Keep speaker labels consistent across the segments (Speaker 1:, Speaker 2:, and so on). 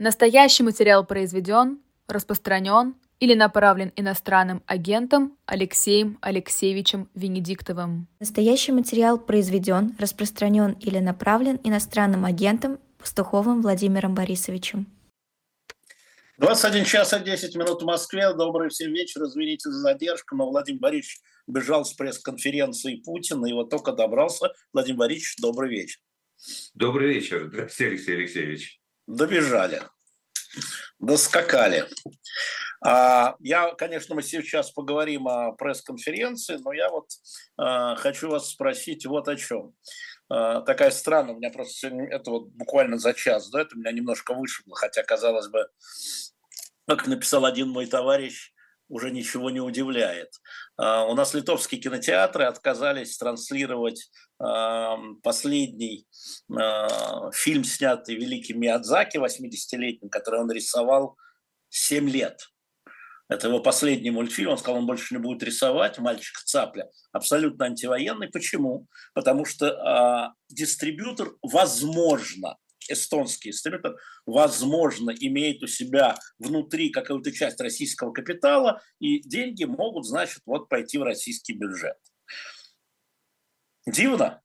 Speaker 1: Настоящий материал произведен, распространен или направлен иностранным агентом Алексеем Алексеевичем Венедиктовым.
Speaker 2: Настоящий материал произведен, распространен или направлен иностранным агентом Пастуховым Владимиром Борисовичем.
Speaker 3: 21 час и 10 минут в Москве. Добрый всем вечер. Извините за задержку, но Владимир Борисович бежал с пресс-конференции Путина и вот только добрался. Владимир Борисович, добрый вечер.
Speaker 4: Добрый вечер. Здравствуйте, Алексей Алексеевич.
Speaker 3: Добежали. Доскакали. А, я, конечно, мы сейчас поговорим о пресс-конференции, но я вот а, хочу вас спросить вот о чем. А, такая странная, у меня просто это вот буквально за час, да, это меня немножко вышибло, хотя, казалось бы, как написал один мой товарищ, уже ничего не удивляет. У нас литовские кинотеатры отказались транслировать последний фильм, снятый великим Миядзаки, 80-летним, который он рисовал 7 лет. Это его последний мультфильм. Он сказал, он больше не будет рисовать. Мальчик цапля. Абсолютно антивоенный. Почему? Потому что э, дистрибьютор, возможно, эстонский дистрибьютор, возможно, имеет у себя внутри какую-то часть российского капитала, и деньги могут, значит, вот пойти в российский бюджет. Дивно?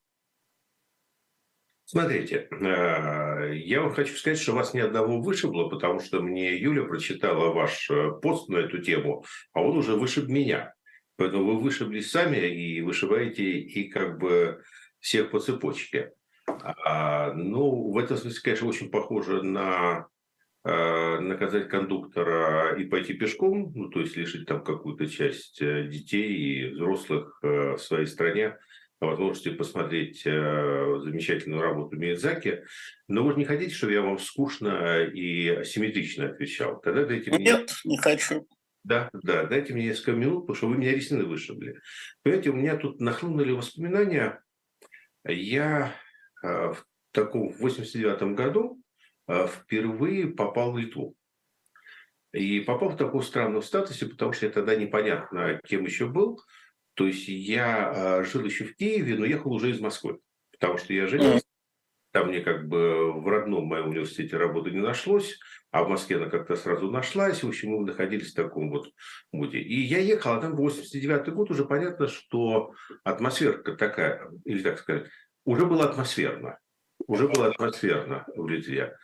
Speaker 4: Смотрите, э, я вам хочу сказать, что вас ни одного вышибло, потому что мне Юля прочитала ваш э, пост на эту тему, а он уже вышиб меня. Поэтому вы вышиблись сами и вышибаете и как бы всех по цепочке. А, ну, в этом смысле, конечно, очень похоже на э, наказать кондуктора и пойти пешком, ну, то есть лишить там какую-то часть детей и взрослых в своей стране возможности посмотреть э, замечательную работу Миядзаки. Но вы же не хотите, чтобы я вам скучно и асимметрично отвечал?
Speaker 3: Тогда дайте мне... Нет, не хочу.
Speaker 4: Да, да, дайте мне несколько минут, потому что вы меня ресницы вышибли. Понимаете, у меня тут нахлынули воспоминания. Я э, в таком в 89 году э, впервые попал в Литву. И попал в таком странном статусе, потому что я тогда непонятно, кем еще был. То есть я э, жил еще в Киеве, но ехал уже из Москвы, потому что я женился. Там мне как бы в родном моем университете работы не нашлось, а в Москве она как-то сразу нашлась. В общем, мы находились в таком вот моде. И я ехал, а там 89-й год уже понятно, что атмосферка такая, или так сказать, уже было атмосферно. Уже было атмосферно в Литве.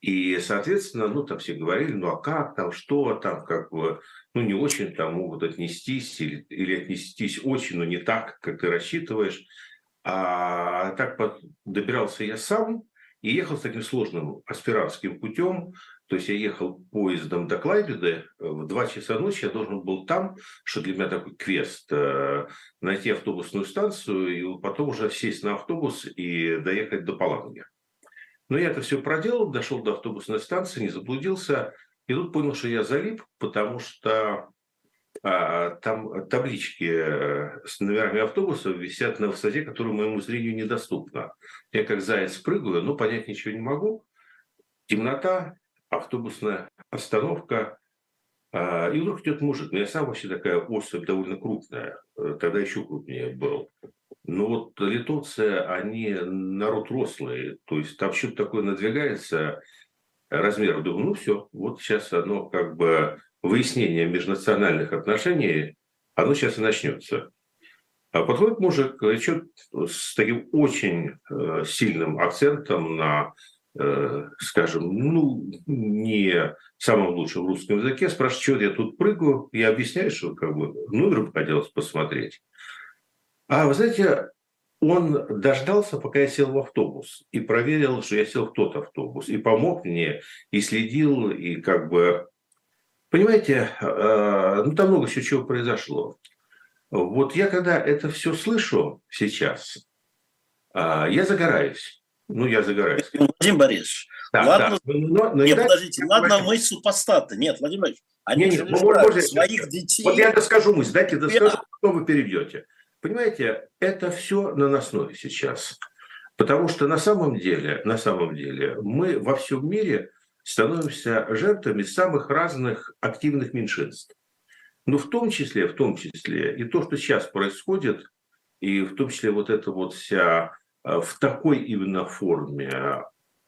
Speaker 4: И, соответственно, ну, там все говорили, ну, а как там, что там, как бы, ну, не очень там могут отнестись или, или отнестись очень, но не так, как ты рассчитываешь. А так под, добирался я сам и ехал с таким сложным аспирантским путем. То есть я ехал поездом до Клайбеды, в 2 часа ночи я должен был там, что для меня такой квест, э, найти автобусную станцию и потом уже сесть на автобус и доехать до Паланги. Но я это все проделал, дошел до автобусной станции, не заблудился. И тут понял, что я залип, потому что а, там таблички э, с номерами автобусов висят на высоте, которая моему зрению недоступна. Я как заяц прыгаю, но понять ничего не могу. Темнота, автобусная остановка. А, и вдруг идет мужик. Но я сам вообще такая особь довольно крупная. Э, тогда еще крупнее был. Но вот литовцы, они народ рослый, то есть там что-то такое надвигается, размер, думаю, ну все, вот сейчас оно как бы выяснение межнациональных отношений, оно сейчас и начнется. А подходит мужик, что с таким очень э, сильным акцентом на, скажем, ну, не самом лучшем русском языке, спрашивает, что я тут прыгаю, я объясняю, что как бы номер хотелось посмотреть. А вы знаете, он дождался, пока я сел в автобус, и проверил, что я сел в тот автобус, и помог мне, и следил, и как бы... Понимаете, э, ну там много еще чего произошло. Вот я когда это все слышу сейчас, э, я загораюсь. Ну, я загораюсь.
Speaker 3: Владимир Борисович, да, ладно, да. Но, но, нет, подождите, ладно, мы супостаты. Нет, Владимир Борисович, они не, не,
Speaker 4: можете, своих детей. Вот я доскажу мысль, дайте доскажу, потом вы перейдете. Понимаете, это все наносное сейчас. Потому что на самом деле, на самом деле мы во всем мире становимся жертвами самых разных активных меньшинств. Но в том числе, в том числе и то, что сейчас происходит, и в том числе вот это вот вся в такой именно форме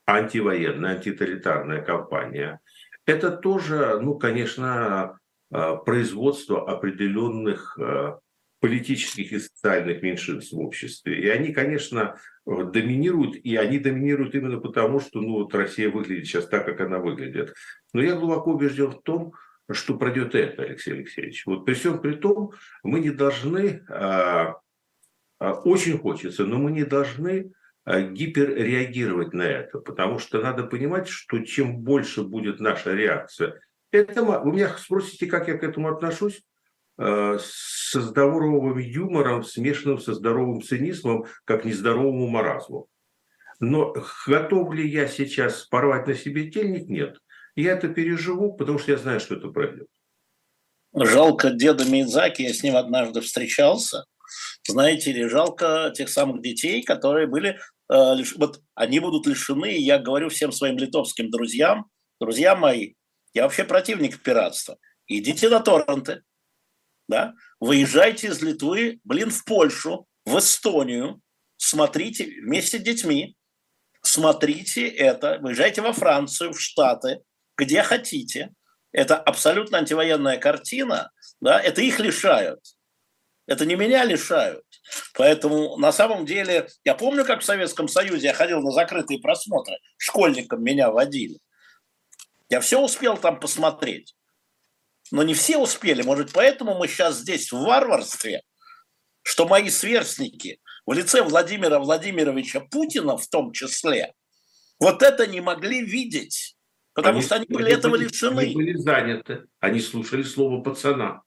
Speaker 4: антивоенная, антитоталитарная кампания, это тоже, ну, конечно, а, производство определенных а, политических и социальных меньшинств в обществе. И они, конечно, доминируют, и они доминируют именно потому, что ну, вот Россия выглядит сейчас так, как она выглядит. Но я глубоко убежден в том, что пройдет это, Алексей Алексеевич. Вот при всем при том, мы не должны, очень хочется, но мы не должны а, гиперреагировать на это, потому что надо понимать, что чем больше будет наша реакция, это, вы меня спросите, как я к этому отношусь? Э, со здоровым юмором, смешанным со здоровым цинизмом, как нездоровому маразму. Но готов ли я сейчас порвать на себе тельник? Нет. Я это переживу, потому что я знаю, что это пройдет.
Speaker 3: Жалко деда Мидзаки, я с ним однажды встречался. Знаете ли, жалко тех самых детей, которые были, э, вот они будут лишены, я говорю всем своим литовским друзьям, друзья мои, я вообще противник пиратства. Идите на торренты, да, выезжайте из Литвы, блин, в Польшу, в Эстонию, смотрите вместе с детьми, смотрите это, выезжайте во Францию, в Штаты, где хотите. Это абсолютно антивоенная картина, да, это их лишают. Это не меня лишают. Поэтому на самом деле, я помню, как в Советском Союзе я ходил на закрытые просмотры, школьникам меня водили. Я все успел там посмотреть но не все успели. Может, поэтому мы сейчас здесь в варварстве, что мои сверстники в лице Владимира Владимировича Путина в том числе, вот это не могли видеть, потому они, что они были они этого
Speaker 4: были,
Speaker 3: лишены.
Speaker 4: Они были заняты, они слушали слово пацана.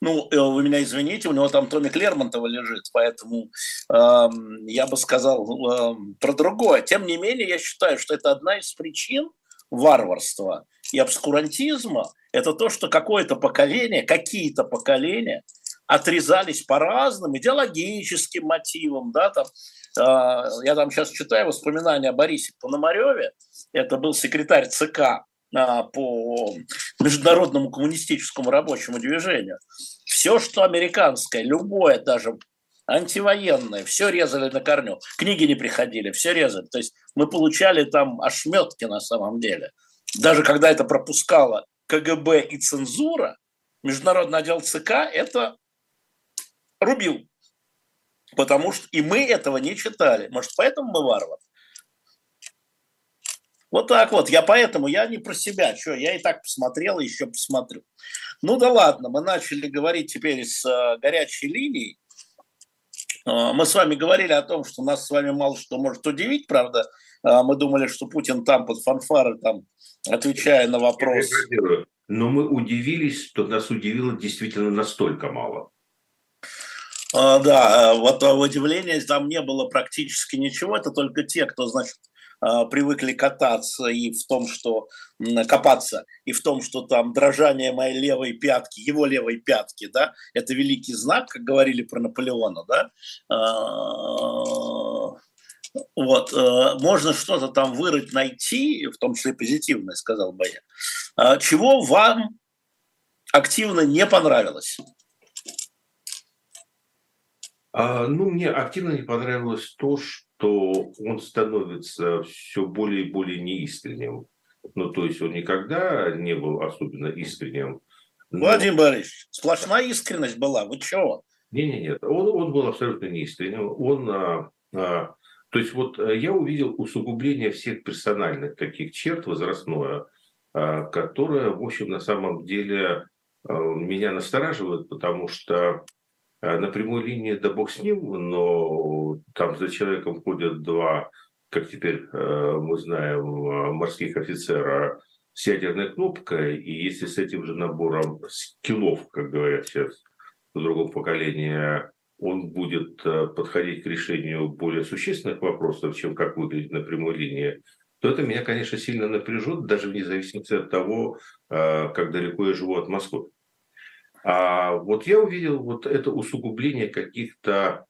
Speaker 3: Ну, э, вы меня извините, у него там томик Лермонтова лежит, поэтому э, я бы сказал э, про другое. Тем не менее, я считаю, что это одна из причин варварства и обскурантизма, это то, что какое-то поколение, какие-то поколения отрезались по разным идеологическим мотивам, да, там, э, я там сейчас читаю воспоминания о Борисе Пономареве, это был секретарь ЦК по Международному коммунистическому рабочему движению. Все, что американское, любое даже антивоенное, все резали на корню. Книги не приходили, все резали. То есть мы получали там ошметки на самом деле. Даже когда это пропускало КГБ и цензура, международный отдел ЦК это рубил. Потому что и мы этого не читали. Может, поэтому мы варвар? Вот так вот. Я поэтому, я не про себя. Что, я и так посмотрел, и еще посмотрю. Ну да ладно, мы начали говорить теперь с э, горячей линией. Э, мы с вами говорили о том, что нас с вами мало что может удивить, правда. Э, мы думали, что Путин там под фанфары там отвечая на вопрос.
Speaker 4: Но мы удивились, что нас удивило действительно настолько мало.
Speaker 3: А, да, вот а, удивления там не было практически ничего. Это только те, кто, значит, привыкли кататься и в том, что копаться, и в том, что там дрожание моей левой пятки, его левой пятки, да, это великий знак, как говорили про Наполеона, да, вот, э, можно что-то там вырыть, найти, в том числе позитивное, сказал бы я. Чего вам активно не понравилось?
Speaker 4: А, ну, мне активно не понравилось то, что он становится все более и более неискренним. Ну, то есть он никогда не был особенно искренним.
Speaker 3: Но... Владимир Борисович, сплошная искренность была. Вы чего?
Speaker 4: Не-не-нет, он, он был абсолютно неискренним. Он а, а, то есть вот э, я увидел усугубление всех персональных таких черт возрастное, а, которое, в общем, на самом деле э, меня настораживает, потому что на прямой линии, да бог с ним, но там за человеком ходят два, как теперь мы знаем, морских офицера с ядерной кнопкой, и если с этим же набором скиллов, как говорят сейчас в другом поколении, он будет э, подходить к решению более существенных вопросов, чем как выглядит на прямой линии, то это меня, конечно, сильно напряжет, даже вне зависимости от того, э, как далеко я живу от Москвы. А вот я увидел вот это усугубление каких-то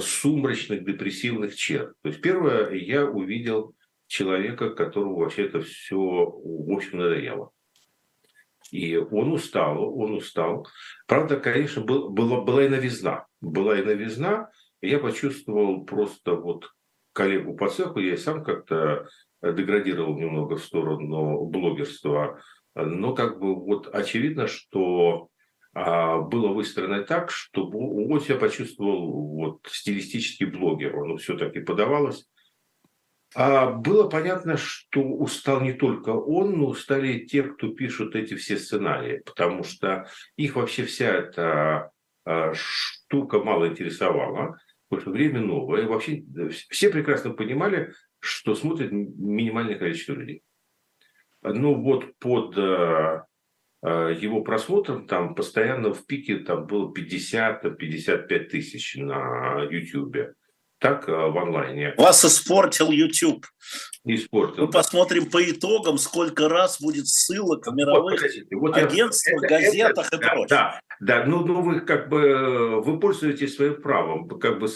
Speaker 4: сумрачных, депрессивных черт. То есть первое, я увидел человека, которому вообще это все, в общем, надоело. И он устал, он устал. Правда, конечно, был, была, была и новизна. Была и новизна, я почувствовал просто вот коллегу по цеху, я и сам как-то деградировал немного в сторону блогерства. Но как бы вот очевидно, что было выстроено так, чтобы он себя почувствовал вот, стилистический блогер. Он все-таки подавалось. А было понятно, что устал не только он, но устали те, кто пишут эти все сценарии, потому что их вообще вся эта а, штука мало интересовала, потому что время новое. И вообще все прекрасно понимали, что смотрит минимальное количество людей. Ну вот под э, его просмотром там постоянно в пике там было 50-55 тысяч на YouTube так э, в онлайне.
Speaker 3: Вас испортил YouTube.
Speaker 4: Испортил.
Speaker 3: Мы посмотрим по итогам, сколько раз будет ссылок в мировых вот, вот агентствах, это, газетах это, и прочее.
Speaker 4: Да, да, ну, ну вы как бы вы пользуетесь своим правом, как бы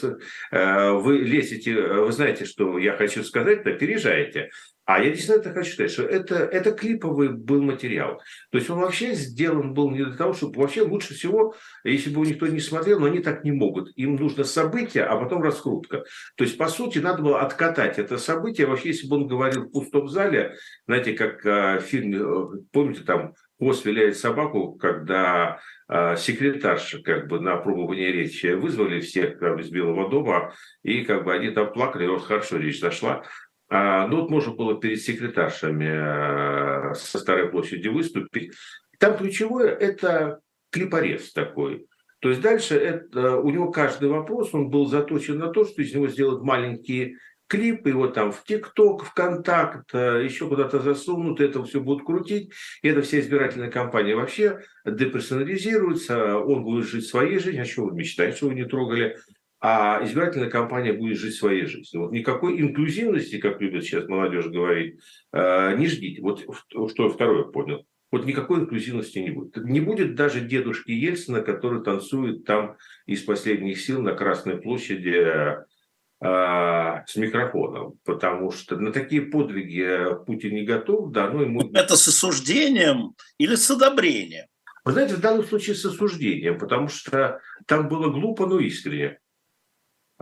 Speaker 4: вы лезете, вы знаете, что я хочу сказать, опережаете. А я действительно это хочу сказать, что это, это клиповый был материал. То есть он вообще сделан был не для того, чтобы... Вообще лучше всего, если бы его никто не смотрел, но они так не могут. Им нужно событие, а потом раскрутка. То есть, по сути, надо было откатать это событие. Вообще, если бы он говорил в пустом зале, знаете, как фильме, э, помните, там Хвост виляет собаку, когда э, секретарша как бы на опробование речи вызвали всех как бы, из Белого дома, и как бы они там плакали, вот хорошо речь зашла. А, ну, вот можно было перед секретаршами э, со Старой площади выступить. Там ключевое – это клипорез такой. То есть дальше это, у него каждый вопрос, он был заточен на то, что из него сделать маленькие клипы, его там в ТикТок, ВКонтакт, э, еще куда-то засунут, это все будут крутить. И эта вся избирательная кампания вообще деперсонализируется, он будет жить своей жизнью, а что вы мечтаете, что вы не трогали а избирательная кампания будет жить своей жизнью. Вот никакой инклюзивности, как любят сейчас молодежь говорить, э, не ждите. Вот что я второе понял. Вот никакой инклюзивности не будет. Не будет даже дедушки Ельцина, который танцует там из последних сил на Красной площади э, с микрофоном, потому что на такие подвиги Путин не готов, да, ну ему...
Speaker 3: Это с осуждением или с одобрением?
Speaker 4: Вы знаете, в данном случае с осуждением, потому что там было глупо, но искренне.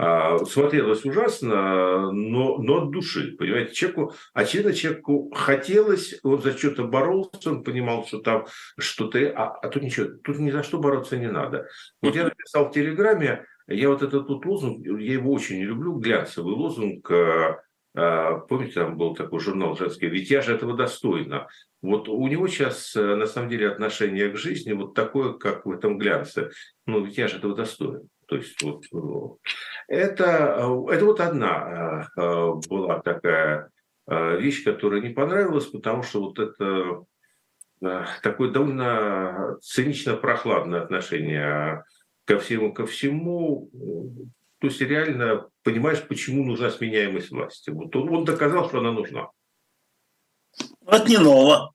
Speaker 4: А, смотрелось ужасно, но, но от души, понимаете, человеку, очевидно, человеку хотелось, он за что-то боролся, он понимал, что там что-то, а, а тут ничего, тут ни за что бороться не надо. Вот я написал в Телеграме, я вот этот вот лозунг, я его очень люблю, глянцевый лозунг, а, помните, там был такой журнал женский, ведь я же этого достойна. Вот у него сейчас, э, на самом деле, отношение к жизни вот такое, как в этом глянце. Ну, ведь я же этого достоин. То есть вот ну, это, э, это вот одна э, э, была такая вещь, которая не понравилась, потому что вот это такое довольно цинично-прохладное отношение ко всему, ко всему. То есть реально понимаешь, почему нужна сменяемость власти. Вот он, он доказал, что она нужна.
Speaker 3: Это не ново.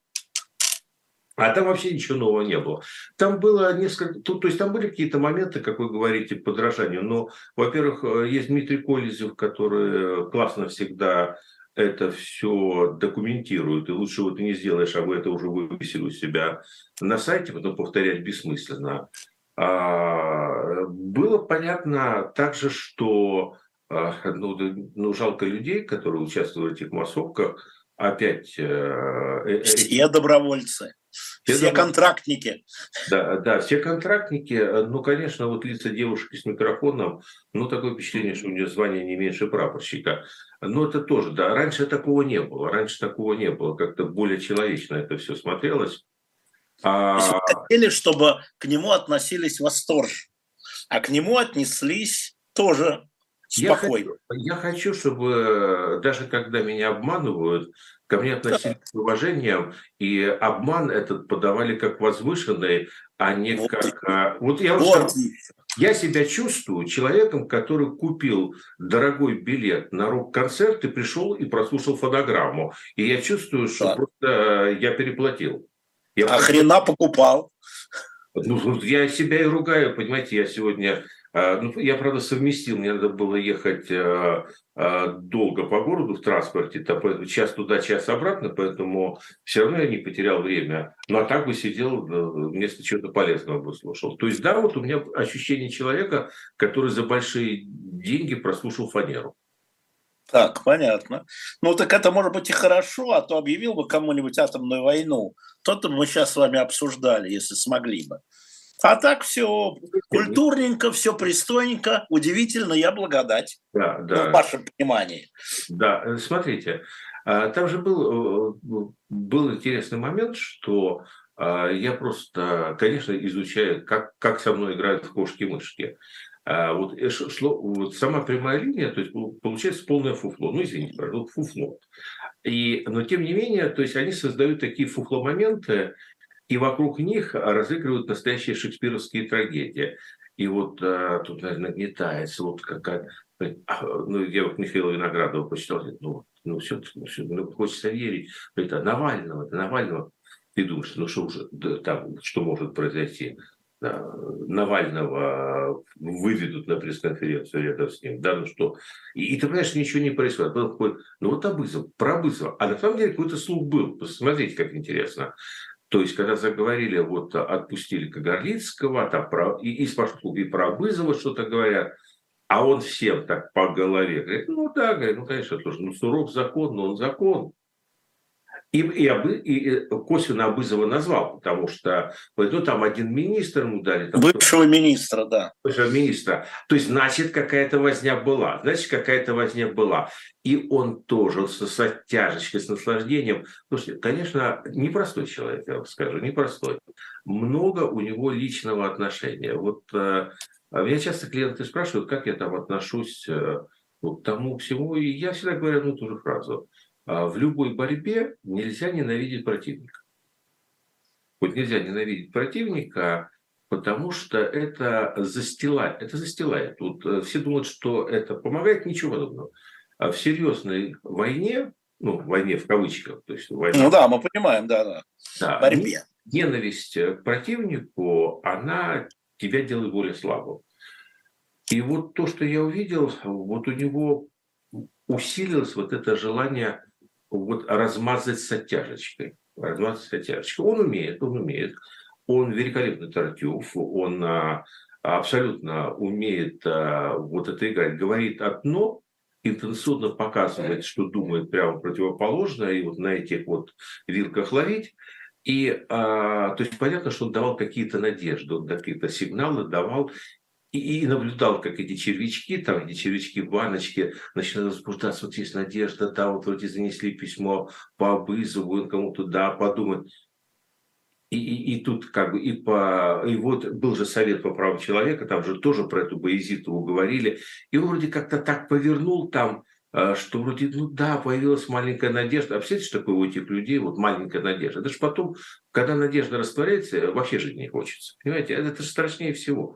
Speaker 4: А там вообще ничего нового не было. Там было несколько, то, то есть там были какие-то моменты, как вы говорите, подражания. Но, во-первых, э, есть Дмитрий Колезев, который классно всегда это все документирует, и лучше вот ты не сделаешь, а вы это уже вывесили у себя на сайте, потом повторять бессмысленно. А, было понятно также, что а, ну, ну, жалко людей, которые участвуют в этих массовках, опять...
Speaker 3: Э, Все добровольцы. Все, все контрактники.
Speaker 4: Да, да, все контрактники. Ну, конечно, вот лица девушки с микрофоном, ну, такое впечатление, что у нее звание не меньше прапорщика. Но это тоже, да, раньше такого не было. Раньше такого не было. Как-то более человечно это все смотрелось.
Speaker 3: А... То есть хотели, чтобы к нему относились восторженно, а к нему отнеслись тоже спокойно.
Speaker 4: Я хочу, я хочу, чтобы даже когда меня обманывают, ко мне относились с уважением, и обман этот подавали как возвышенный, а не вот. как... А, вот я вот. Я себя чувствую человеком, который купил дорогой билет на рок-концерт и пришел и прослушал фонограмму. И я чувствую, что да. просто э, я переплатил.
Speaker 3: Я а просто... хрена покупал?
Speaker 4: Ну, я себя и ругаю, понимаете, я сегодня ну, я, правда, совместил, мне надо было ехать а, а, долго по городу в транспорте, час туда, час обратно, поэтому все равно я не потерял время. Ну, а так бы сидел, э, вместо чего-то полезного бы слушал. То есть, да, вот у меня ощущение человека, который за большие деньги прослушал фанеру.
Speaker 3: Так, понятно. Ну, так это может быть и хорошо, а то объявил бы кому-нибудь атомную войну. То-то мы сейчас с вами обсуждали, если смогли бы. А так все культурненько, все пристойненько, удивительно, я благодать.
Speaker 4: Да, да.
Speaker 3: Ну, в вашем понимании.
Speaker 4: Да, э, смотрите, а, там же был, э, был интересный момент, что а, я просто, конечно, изучаю, как, как со мной играют в кошки-мышки. А вот, э, шло, вот сама прямая линия, то есть получается полное фуфло. Ну, извините, пожалуйста, фуфло. И, но тем не менее, то есть они создают такие фуфло-моменты, и вокруг них разыгрывают настоящие шекспировские трагедии. И вот а, тут, наверное, нагнетается вот какая а, ну, я вот Михаила Виноградова почитал, ну, ну, все, все ну, хочется верить, это Навального, это Навального. Ты думаешь, ну что уже, да, там, что может произойти? Навального выведут на пресс-конференцию рядом с ним, да, ну что. И, и ты понимаешь, ничего не происходит. Был такой, ну вот Абызов, про Абызова. А на самом деле какой-то слух был. Посмотрите, как интересно. То есть, когда заговорили, вот отпустили Кагарлицкого, там про, и, и, и про Абызова что-то говорят, а он всем так по голове говорит, ну да, говорит, ну конечно, тоже, ну суров закон, но он закон. И, и, обы, и косвенно Абызова назвал, потому что ну, там один министр ему дали. Там,
Speaker 3: Бывшего министра, да.
Speaker 4: Бывшего министра. То есть, значит, какая-то возня была. Значит, какая-то возня была. И он тоже с, с оттяжечкой, с наслаждением. Слушайте, конечно, непростой человек, я вам скажу, непростой. Много у него личного отношения. Вот э, меня часто клиенты спрашивают, как я там отношусь э, к тому всему. И я всегда говорю одну и ту же фразу – а в любой борьбе нельзя ненавидеть противника. Вот нельзя ненавидеть противника, потому что это застилает. Это застилает. Вот э, все думают, что это помогает, ничего подобного. А в серьезной войне, ну, войне в кавычках, то есть войне,
Speaker 3: Ну да, мы понимаем, да, да.
Speaker 4: да борьбе. Ненависть к противнику, она тебя делает более слабым. И вот то, что я увидел, вот у него усилилось вот это желание вот размазать с оттяжечкой. Размазать с оттяжечкой. Он умеет, он умеет. Он великолепный Тартюф, он а, абсолютно умеет а, вот это играть. Говорит одно, интенсивно показывает, что думает прямо противоположное, и вот на этих вот вилках ловить. И а, то есть понятно, что он давал какие-то надежды, он какие-то сигналы давал, и, и наблюдал, как эти червячки, там эти червячки в баночке начинают возбуждаться, вот есть надежда, да, вот вроде занесли письмо по Абызову, он кому-то, да, подумать. И, и, и тут как бы и по и вот был же совет по правам человека, там же тоже про эту Боязитову говорили, и он вроде как-то так повернул там, э, что вроде, ну да, появилась маленькая надежда. А представляете, что такое у этих людей, вот маленькая надежда. Это же потом, когда надежда растворяется, вообще жить не хочется. Понимаете, это, это же страшнее всего.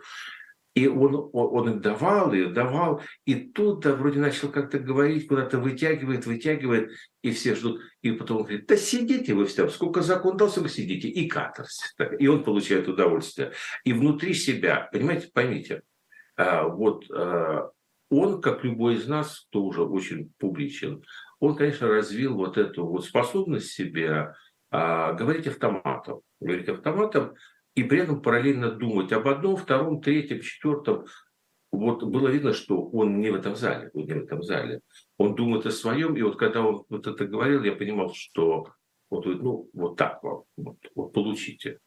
Speaker 4: И он, он давал, и давал, и тут да, вроде начал как-то говорить, куда-то вытягивает, вытягивает, и все ждут. И потом он говорит, да сидите вы все, сколько закон дался, вы сидите, и каторс. И он получает удовольствие. И внутри себя, понимаете, поймите, а, вот а, он, как любой из нас, кто уже очень публичен, он, конечно, развил вот эту вот способность себе а, говорить автоматом. Говорить автоматом, и при этом параллельно думать об одном, втором, третьем, четвертом. Вот было видно, что он не в этом зале, он не в этом зале. Он думает о своем, и вот когда он вот это говорил, я понимал, что вот, ну, вот так вам, вот, вот получите.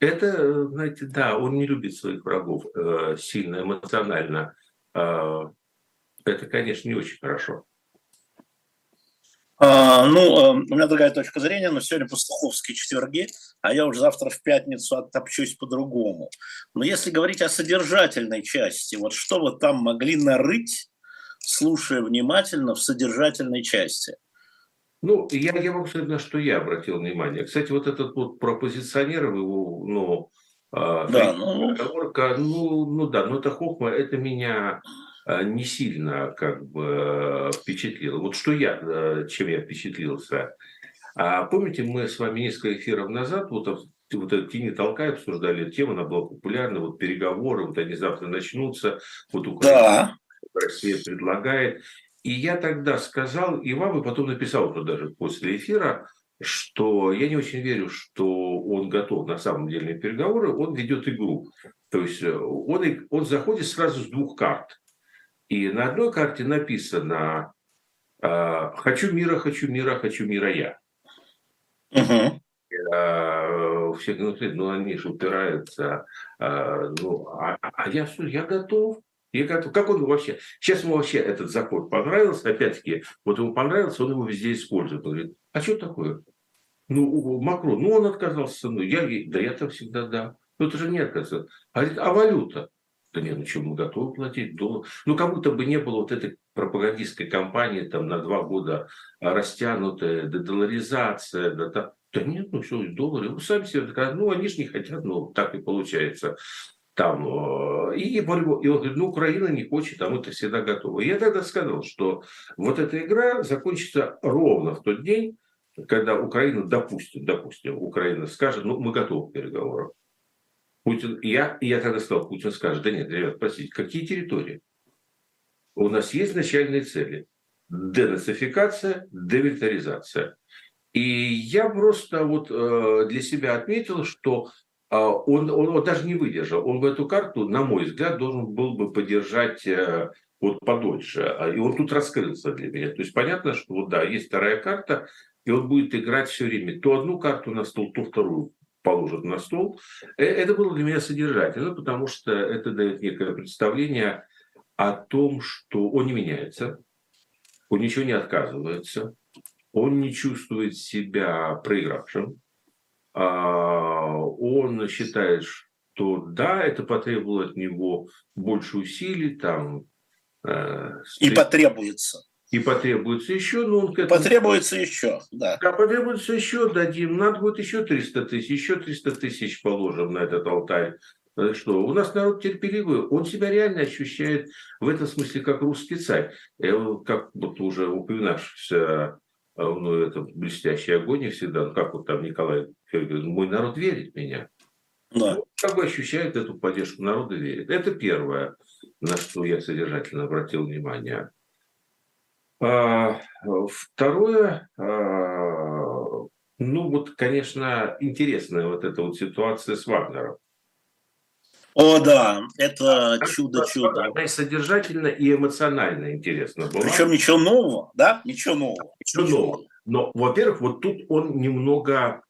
Speaker 4: Это, знаете, да, он не любит своих врагов э, сильно, эмоционально. Э, это, конечно, не очень хорошо.
Speaker 3: А, ну, а, у меня другая точка зрения, но сегодня пастуховские четверги, а я уже завтра в пятницу оттопчусь по-другому. Но если говорить о содержательной части, вот что вы там могли нарыть, слушая внимательно в содержательной части?
Speaker 4: Ну, я, я могу сказать, на что я обратил внимание. Кстати, вот этот вот пропозиционер, его, ну,
Speaker 3: а, да, ну...
Speaker 4: ну, ну да, но это хохма, это меня Э, не сильно как бы э, впечатлило. Вот что я, э, чем я впечатлился. А помните, мы с вами несколько эфиров назад вот вот это тени толкай обсуждали тему, она была популярна, вот переговоры, вот они завтра начнутся, вот Украина, да. Россия предлагает. И я тогда сказал, и вам, и потом написал уже даже после эфира, что я не очень верю, что он готов на самом деле на переговоры, он ведет игру. То есть он, он заходит сразу с двух карт. И на одной карте написано э, хочу мира, хочу мира, хочу мира я. Угу. Все говорят, ну они же упираются, э, ну, а, а я, я готов. Я готов. Как он вообще? Сейчас ему вообще этот закон понравился, опять-таки, вот ему понравился, он его везде использует. Он говорит, а что такое? Ну, Макрон, ну он отказался мной. Я, да я там всегда да. Ну это же не отказался. А, говорит, а валюта? Да нет, ну мы готовы платить доллар. Ну, как будто бы не было вот этой пропагандистской кампании там на два года растянутая, дедоларизация, да, да, да нет, ну что, доллары, вы сами себе, ну они же не хотят, ну так и получается там, и, и, и он говорит, ну, Украина не хочет, а мы-то всегда готовы. я тогда сказал, что вот эта игра закончится ровно в тот день, когда Украина, допустим, допустим, Украина скажет, ну, мы готовы к переговорам. Путин, я, я тогда сказал, Путин скажет, да нет, ребят, простите, какие территории? У нас есть начальные цели. Денацификация, демилитаризация. И я просто вот э, для себя отметил, что э, он, он, он даже не выдержал. Он в эту карту, на мой взгляд, должен был бы поддержать э, вот подольше. А, и он тут раскрылся для меня. То есть понятно, что вот да, есть вторая карта, и он будет играть все время то одну карту на стол, то вторую положит на стол. Э, это было для меня содержательно, потому что это дает некое представление о том, что он не меняется, он ничего не отказывается, он не чувствует себя проигравшим, а, он считает, что да, это потребовало от него больше усилий, там,
Speaker 3: э, и потребуется
Speaker 4: и потребуется еще, но он
Speaker 3: к этому... Потребуется еще, да.
Speaker 4: Да, потребуется еще, дадим. Надо будет еще 300 тысяч, еще 300 тысяч положим на этот алтарь. Что у нас народ терпеливый, он себя реально ощущает в этом смысле как русский царь. Как вот уже упоминавшийся ну, это блестящий огонь всегда, ну, как вот там Николай говорит, мой народ верит в меня. Да. Ну, как бы ощущает эту поддержку, народа верит. Это первое, на что я содержательно обратил внимание. А, второе, а, ну вот, конечно, интересная вот эта вот ситуация с Вагнером.
Speaker 3: О, да, это чудо-чудо.
Speaker 4: Она и содержательно, и эмоционально интересно
Speaker 3: была. Причем ничего нового, да? Ничего нового.
Speaker 4: Ничего, ничего нового. Но, во-первых, вот тут он немного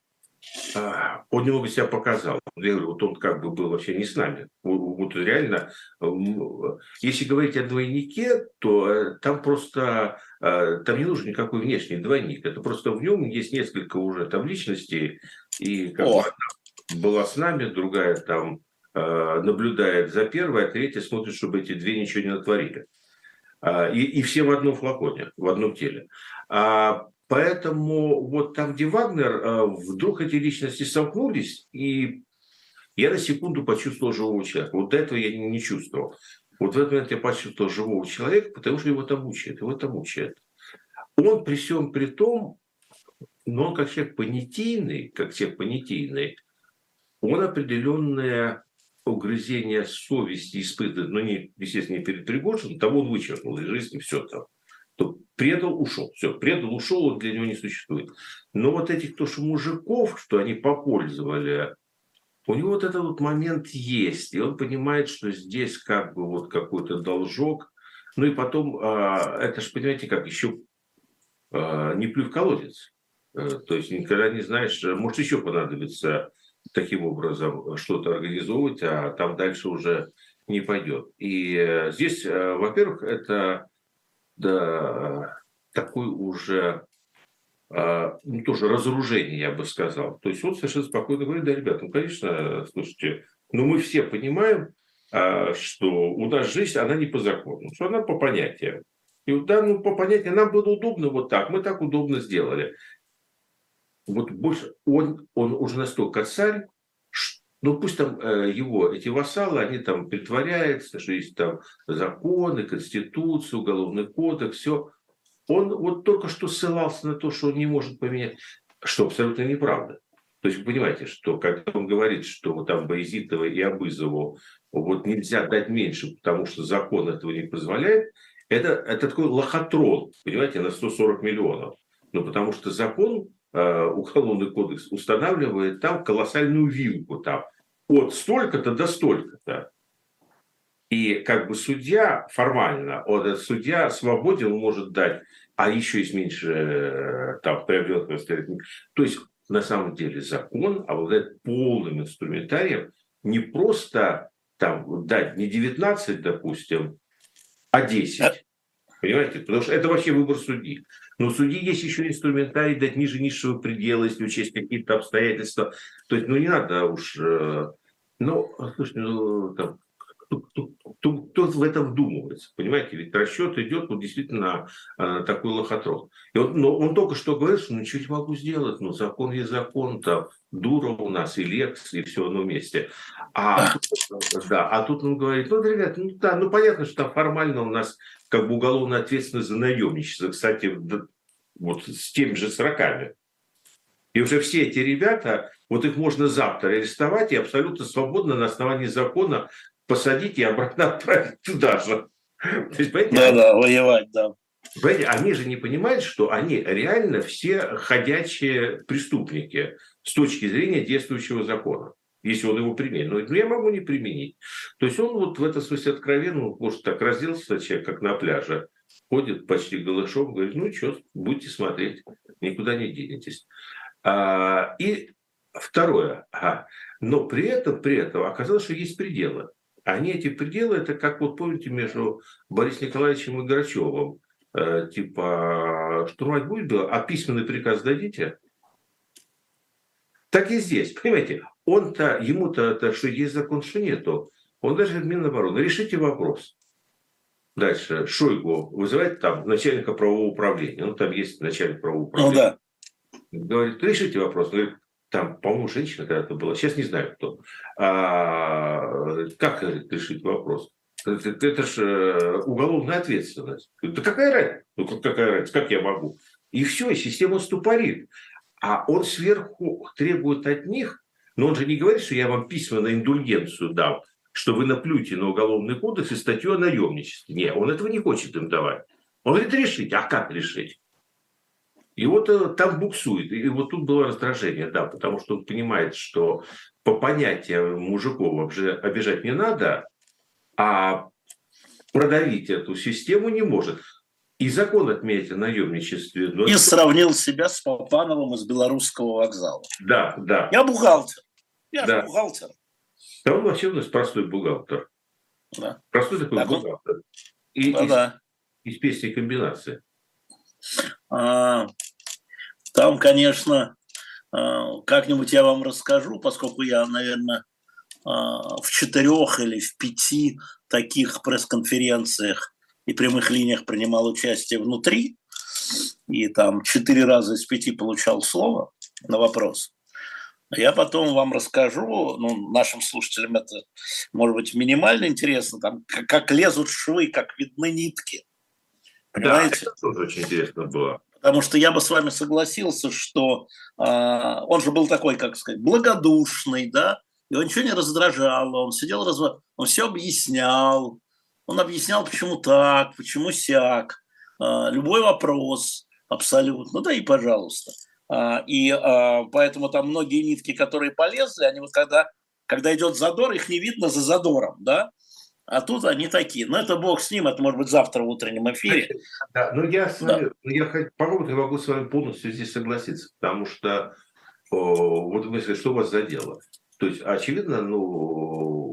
Speaker 4: он немного себя показал. Вот он как бы был вообще не с нами. Вот реально, если говорить о двойнике, то э, там просто э, там не нужен никакой внешний двойник. Это просто в нем есть несколько уже там личностей. И как О. бы была с нами, другая там э, наблюдает за первой, а третья смотрит, чтобы эти две ничего не натворили. А, и, и все в одном флаконе, в одном теле. А Поэтому вот там, где Вагнер, э, вдруг эти личности столкнулись, и я на секунду почувствовал живого человека. Вот до этого я не чувствовал. Вот в этот момент я почувствовал живого человека, потому что его там мучает, его там мучает. Он при всем при том, но он как человек понятийный, как человек понятийный, он определенное угрызение совести испытывает, но не, естественно, не перед Пригожиным, того он вычеркнул из жизни все там предал, ушел. Все, предал, ушел, он для него не существует. Но вот этих тоже мужиков, что они попользовали, у него вот этот вот момент есть. И он понимает, что здесь как бы вот какой-то должок. Ну и потом, а, это же, понимаете, как еще а, не плюй в колодец. Э, то есть никогда не знаешь, может еще понадобится таким образом что-то организовывать, а там дальше уже не пойдет. И э, здесь, э, во-первых, это такой уже а, ну, тоже разоружение, я бы сказал. То есть он совершенно спокойно говорит, да, ребята, ну, конечно, слушайте, но мы все понимаем, а, что у нас жизнь, она не по закону, что она по понятиям. И вот, да, ну, по понятиям, нам было удобно вот так, мы так удобно сделали. Вот больше, он, он уже настолько царь, ну пусть там э, его, эти вассалы, они там притворяются, что есть там законы, конституция, уголовный кодекс, все. Он вот только что ссылался на то, что он не может поменять, что абсолютно неправда. То есть вы понимаете, что когда он говорит, что вот там Боязитова и Абызову вот нельзя дать меньше, потому что закон этого не позволяет, это, это такой лохотрон, понимаете, на 140 миллионов. Ну, потому что закон уголовный кодекс устанавливает там колоссальную вилку там от столько-то до столько-то. И как бы судья формально, он, судья свободен, может дать а еще есть меньше э, там приобретенных То есть на самом деле закон обладает полным инструментарием не просто там дать не 19, допустим, а 10. Понимаете? Потому что это вообще выбор судьи. Но у судьи есть еще инструментарий дать ниже низшего предела, если учесть какие-то обстоятельства. То есть, ну не надо уж... Э, ну, слушайте, ну, там, кто, кто, кто в этом вдумывается, понимаете? Ведь расчет идет вот действительно на такой лохотрон. И он, но он только что говорит, что ничего не могу сделать, ну закон есть закон, там дура у нас и лекс, и все на месте. А, да, а тут он говорит, ну, ребят, ну да, ну понятно, что там формально у нас как бы уголовная ответственность за наемничество. Кстати, вот с теми же сроками. И уже все эти ребята, вот их можно завтра арестовать и абсолютно свободно на основании закона посадить и обратно отправить туда же. Да-да, воевать, да. Понимаете, они же не понимают, что они реально все ходячие преступники с точки зрения действующего закона, если он его применит. Но ну, я могу не применить. То есть он вот в этом смысле откровенно, может, так разделся человек, как на пляже, ходит почти голышом, говорит, ну что, будете смотреть, никуда не денетесь. А, и второе, а, но при этом, при этом оказалось, что есть пределы. Они, эти пределы, это как вот помните между Борисом Николаевичем и Грачевым, э, типа, штурмовать будет а письменный приказ дадите? Так и здесь, понимаете, он-то, ему-то, что есть закон, что нету. Он даже Минобороны. Решите вопрос. Дальше Шойгу вызывает там начальника правового управления. Ну, там есть начальник правового управления. Ну, да. Говорит, решите вопрос. Говорит, там, по-моему, женщина когда-то была, сейчас не знаю кто. А, как решить вопрос? Это, это же э, уголовная ответственность. Да какая разница? Ну, какая разница? Как я могу? И все, система ступорит. А он сверху требует от них, но он же не говорит, что я вам письменно индульгенцию дам, что вы наплюете на уголовный кодекс и статью о наемничестве. Нет, он этого не хочет им давать. Он говорит, решить. А как решить? И вот э, там буксует. И вот тут было раздражение, да, потому что он понимает, что по понятиям мужиков вообще обижать не надо, а продавить эту систему не может. И закон отметил о наемничестве.
Speaker 3: Но и это... сравнил себя с Попановым из белорусского вокзала.
Speaker 4: Да, да.
Speaker 3: Я бухгалтер. Я да. же бухгалтер.
Speaker 4: Да он вообще у нас простой бухгалтер. Да. Простой такой так бухгалтер. Он... И, да, из, да. из песни комбинации.
Speaker 3: А, там, конечно, а, как-нибудь я вам расскажу, поскольку я, наверное, а, в четырех или в пяти таких пресс-конференциях и прямых линиях принимал участие внутри, и там четыре раза из пяти получал слово на вопрос. Я потом вам расскажу, ну, нашим слушателям это, может быть, минимально интересно, там, как, как лезут швы, как видны нитки.
Speaker 4: Понимаете? Да, это тоже очень интересно было.
Speaker 3: Потому что я бы с вами согласился, что э, он же был такой, как сказать, благодушный, да, его ничего не раздражало, он сидел, разв... он все объяснял, он объяснял, почему так, почему сяк, э, любой вопрос абсолютно, да и пожалуйста. Э, и э, поэтому там многие нитки, которые полезли, они вот когда, когда идет задор, их не видно за задором, да, а тут они такие. Но это бог с ним, это может быть завтра в утреннем эфире.
Speaker 4: Да, но я, с вами, да. я по-моему, я могу с вами полностью здесь согласиться, потому что о, вот вы что у вас за дело? То есть, очевидно, ну,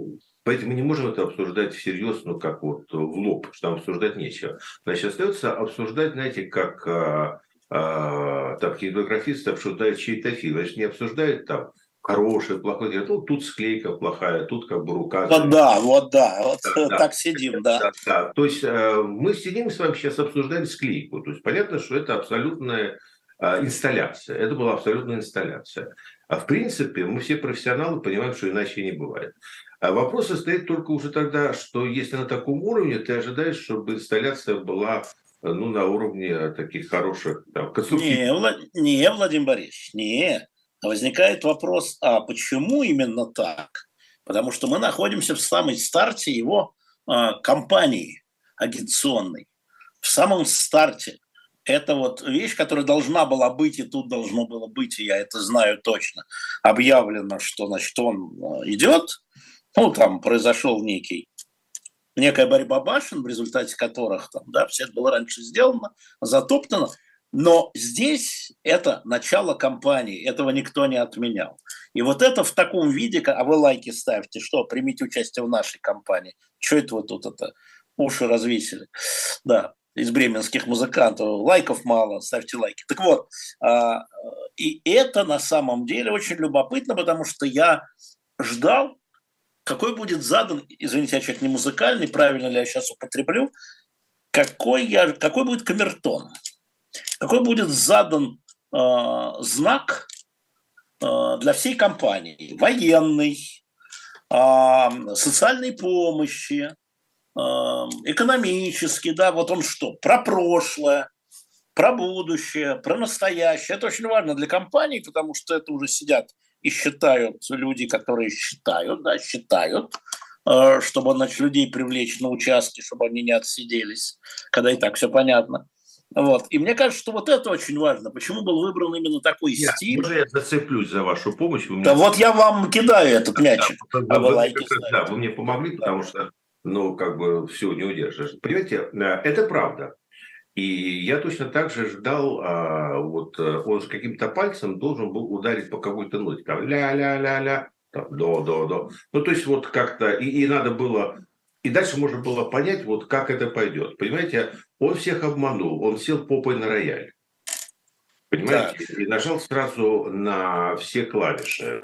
Speaker 4: поэтому мы не можем это обсуждать всерьез, ну, как вот в лоб, что там обсуждать нечего. Значит, остается обсуждать, знаете, как а, а, там кинематографисты обсуждают чей-то фильм. Значит, не обсуждают там хорошее, плохое. Ну, тут склейка плохая, тут как бы рука.
Speaker 3: Вот да, вот да, вот да, так сидим, да. да,
Speaker 4: да. То есть э, мы сидим с вами сейчас обсуждаем склейку. То есть понятно, что это абсолютная э, инсталляция. Это была абсолютная инсталляция. А в принципе, мы все профессионалы понимаем, что иначе не бывает. А вопрос состоит только уже тогда, что если на таком уровне, ты ожидаешь, чтобы инсталляция была ну, на уровне таких хороших там.
Speaker 3: Не, Влад... не, Владимир Борисович, не возникает вопрос, а почему именно так? Потому что мы находимся в самой старте его э, кампании агитационной, в самом старте. Это вот вещь, которая должна была быть, и тут должно было быть, и я это знаю точно. Объявлено, что значит, он а, идет, ну, там произошел некий некая борьба башен, в результате которых там, да, все это было раньше сделано, затоптано. Но здесь это начало кампании, этого никто не отменял. И вот это в таком виде, а вы лайки ставьте, что, примите участие в нашей кампании. Что это вы тут это уши развесили? Да, из бременских музыкантов. Лайков мало, ставьте лайки. Так вот, а, и это на самом деле очень любопытно, потому что я ждал, какой будет задан, извините, я человек не музыкальный, правильно ли я сейчас употреблю, какой, я, какой будет камертон какой будет задан э, знак э, для всей компании, военный, э, социальной помощи, э, экономический, да, вот он что, про прошлое, про будущее, про настоящее. Это очень важно для компании, потому что это уже сидят и считают люди, которые считают, да, считают, э, чтобы значит, людей привлечь на участки, чтобы они не отсиделись, когда и так все понятно. Вот. И мне кажется, что вот это очень важно. Почему был выбран именно такой я, стиль?
Speaker 4: Уже я зацеплюсь за вашу помощь.
Speaker 3: Вы мне... Да вот я вам кидаю этот мячик.
Speaker 4: Да, а вы, вы, да, вы мне помогли, да. потому что, ну, как бы все не удержишь. Понимаете, э, это правда. И я точно так же ждал, а, вот э, он с каким-то пальцем должен был ударить по какой-то ноте, там ля-ля-ля-ля, до, до, до. Ну, то есть вот как-то, и, и надо было и дальше можно было понять, вот как это пойдет. Понимаете, он всех обманул, он сел попой на рояль. Понимаете? Да. И нажал сразу на все клавиши.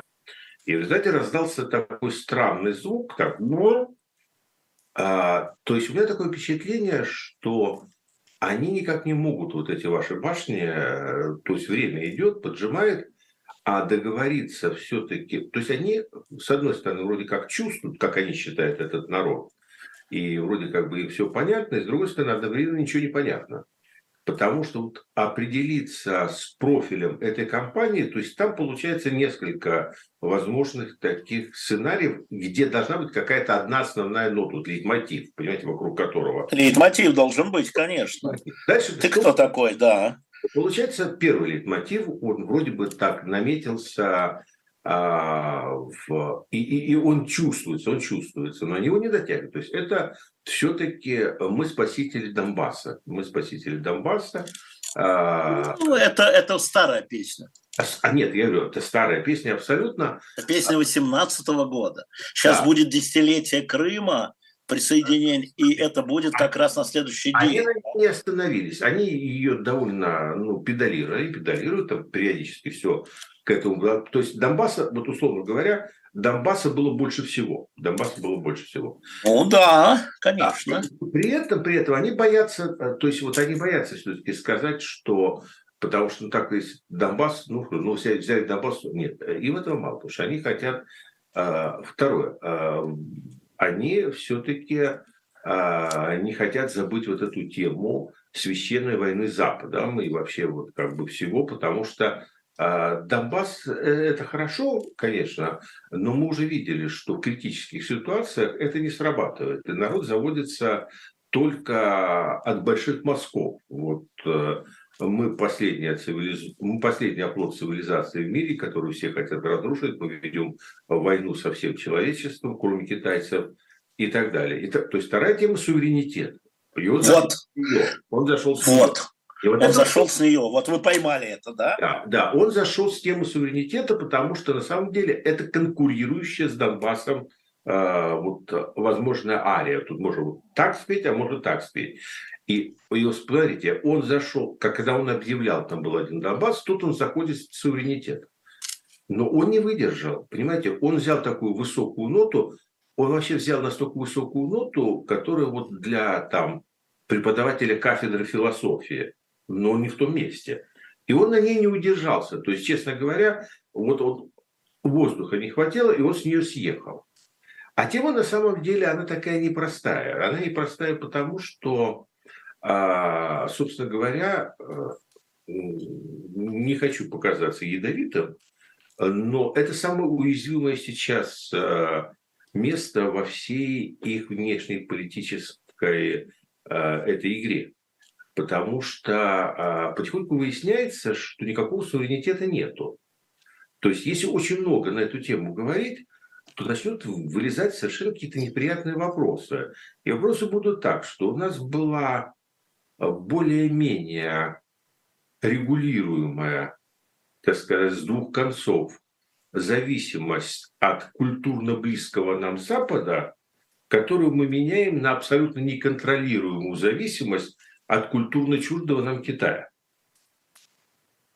Speaker 4: И в результате раздался такой странный звук, так, ну, а, то есть у меня такое впечатление, что они никак не могут, вот эти ваши башни, э, то есть время идет, поджимает, а договориться все-таки, то есть они, с одной стороны, вроде как чувствуют, как они считают этот народ, и вроде как бы им все понятно, и с другой стороны, одновременно ничего не понятно. Потому что вот определиться с профилем этой компании, то есть там получается несколько возможных таких сценариев, где должна быть какая-то одна основная нота, вот лейтмотив, понимаете, вокруг которого.
Speaker 3: Лейтмотив должен быть, конечно. Дальше, Ты кто, кто такой, да.
Speaker 4: Получается, первый лейтмотив, он вроде бы так наметился а, в, и, и, и он чувствуется, он чувствуется, но его не дотягивают. То есть это все-таки мы спасители Донбасса. Мы спасители Донбасса.
Speaker 3: А, ну, это, это старая песня.
Speaker 4: А, а нет, я говорю, это старая песня абсолютно.
Speaker 3: Это песня 18 -го года. Сейчас да. будет десятилетие Крыма, присоединение, и это будет как раз на следующий день.
Speaker 4: Они не остановились. Они ее довольно ну, педалировали, педалируют там периодически все к этому. То есть Донбасса, вот условно говоря, Донбасса было больше всего. Донбасса было больше всего.
Speaker 3: Ну да, конечно.
Speaker 4: А, при этом, при этом они боятся, э, то есть вот они боятся все-таки сказать, что потому что ну, так есть Донбасс, ну, ну взяли, взяли Донбасс, нет, и в этого мало, потому что они хотят а, второе, а, они все-таки а, не хотят забыть вот эту тему священной войны Запада и вообще вот как бы всего, потому что Донбасс э, – это хорошо, конечно, но мы уже видели, что в критических ситуациях это не срабатывает. И народ заводится только от больших мазков. Вот э, мы последняя, цивилиз... мы последний оплот цивилизации в мире, которую все хотят разрушить. Мы ведем войну со всем человечеством, кроме китайцев и так далее. И, то есть вторая тема – суверенитет.
Speaker 3: И вот. Он зашел вот. И вот он это... зашел с нее, вот вы поймали это, да?
Speaker 4: Да, да, он зашел с темы суверенитета, потому что на самом деле это конкурирующая с Донбассом э, вот, возможная ария. Тут можно вот так спеть, а можно так спеть. И, и смотрите, он зашел, как когда он объявлял, там был один Донбасс, тут он заходит с суверенитетом. Но он не выдержал, понимаете, он взял такую высокую ноту, он вообще взял настолько высокую ноту, которая вот для там преподавателя кафедры философии, но не в том месте. И он на ней не удержался. То есть, честно говоря, вот, вот воздуха не хватило, и он с нее съехал. А тема на самом деле, она такая непростая. Она непростая потому, что, а, собственно говоря, э, не хочу показаться ядовитым, но это самое уязвимое сейчас э, место во всей их внешней политической э, этой игре потому что а, потихоньку выясняется, что никакого суверенитета нету. То есть, если очень много на эту тему говорить, то начнут вылезать совершенно какие-то неприятные вопросы. И вопросы будут так, что у нас была более-менее регулируемая, так сказать, с двух концов зависимость от культурно близкого нам Запада, которую мы меняем на абсолютно неконтролируемую зависимость от культурно чуждого нам Китая.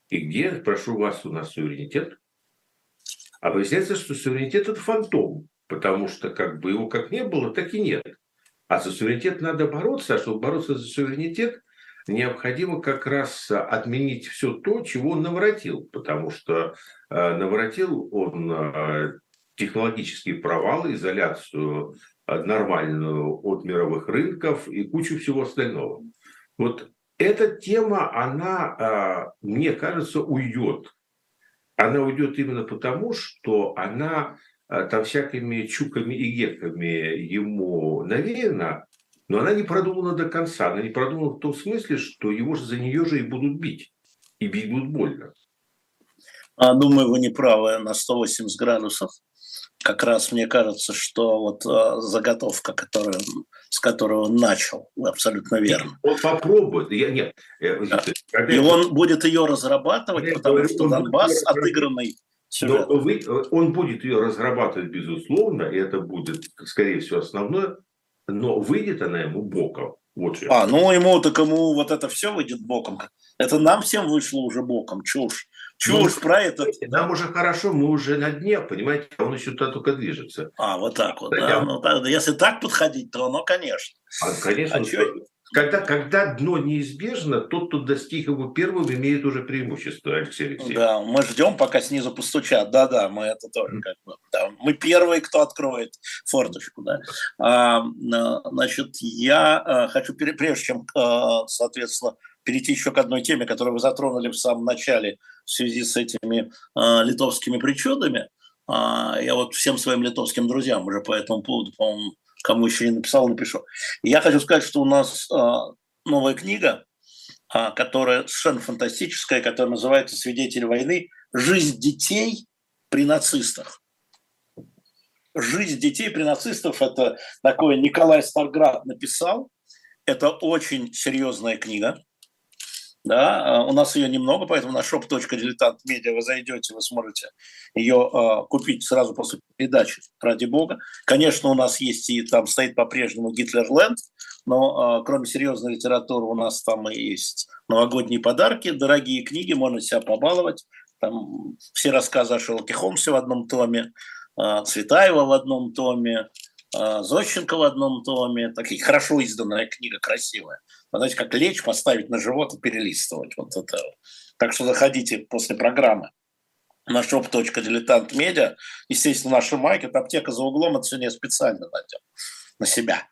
Speaker 4: И где, прошу вас, у нас суверенитет? А выясняется, что суверенитет – это фантом, потому что как бы его как не было, так и нет. А за суверенитет надо бороться, а чтобы бороться за суверенитет, необходимо как раз отменить все то, чего он наворотил, потому что э, наворотил он э, технологические провалы, изоляцию э, нормальную от мировых рынков и кучу всего остального. Вот эта тема, она, э, мне кажется, уйдет. Она уйдет именно потому, что она э, там всякими чуками и геками ему навеяна, но она не продумана до конца. Она не продумана в том смысле, что его же за нее же и будут бить. И бить будут больно.
Speaker 3: А, думаю, вы не правы на 180 градусов. Как раз мне кажется, что вот а, заготовка, которую, с которой он начал, абсолютно верно.
Speaker 4: Он попробует. Я, нет,
Speaker 3: да. Когда и он будет ее разрабатывать, я потому говорю, что Донбасс отыгранный
Speaker 4: Но вы, он будет ее разрабатывать, безусловно, и это будет, скорее всего, основное но выйдет она ему боком. Вот
Speaker 3: а, ну ему так ему вот это все выйдет боком. Это нам всем вышло уже боком. Чушь. Ну, про это.
Speaker 4: Нам уже хорошо, мы уже на дне, понимаете, он еще туда только движется.
Speaker 3: А, вот так вот. Да, да. Ну, так, если так подходить, то оно, конечно.
Speaker 4: А, конечно. А что, когда, когда дно неизбежно, тот, кто достиг его первым, имеет уже преимущество, Алексей Алексеевич.
Speaker 3: Да, мы ждем, пока снизу постучат. Да-да, мы это тоже как бы... Да, мы первые, кто откроет форточку. Да. А, значит, я а, хочу, прежде чем, а, соответственно, перейти еще к одной теме, которую вы затронули в самом начале в связи с этими а, литовскими причудами, а, я вот всем своим литовским друзьям уже по этому поводу, по-моему, Кому еще не написал, напишу. я хочу сказать, что у нас а, новая книга, а, которая совершенно фантастическая, которая называется «Свидетели войны. Жизнь детей при нацистах». «Жизнь детей при нацистах» – это такое Николай Старград написал. Это очень серьезная книга. Да, а, у нас ее немного, поэтому на shop.diletant.media вы зайдете, вы сможете ее э, купить сразу после передачи, ради бога. Конечно, у нас есть и там стоит по-прежнему Гитлерленд, но э, кроме серьезной литературы у нас там и есть новогодние подарки, дорогие книги, можно себя побаловать. Там все рассказы о Шерлоке Холмсе в одном томе, э, Цветаева в одном томе, э, Зощенко в одном томе. Такая хорошо изданная книга, красивая знаете, как лечь, поставить на живот и перелистывать. Вот это. Так что заходите после программы на shop.diletant.media. Естественно, наша майка, это аптека за углом, это сегодня я специально надел на себя.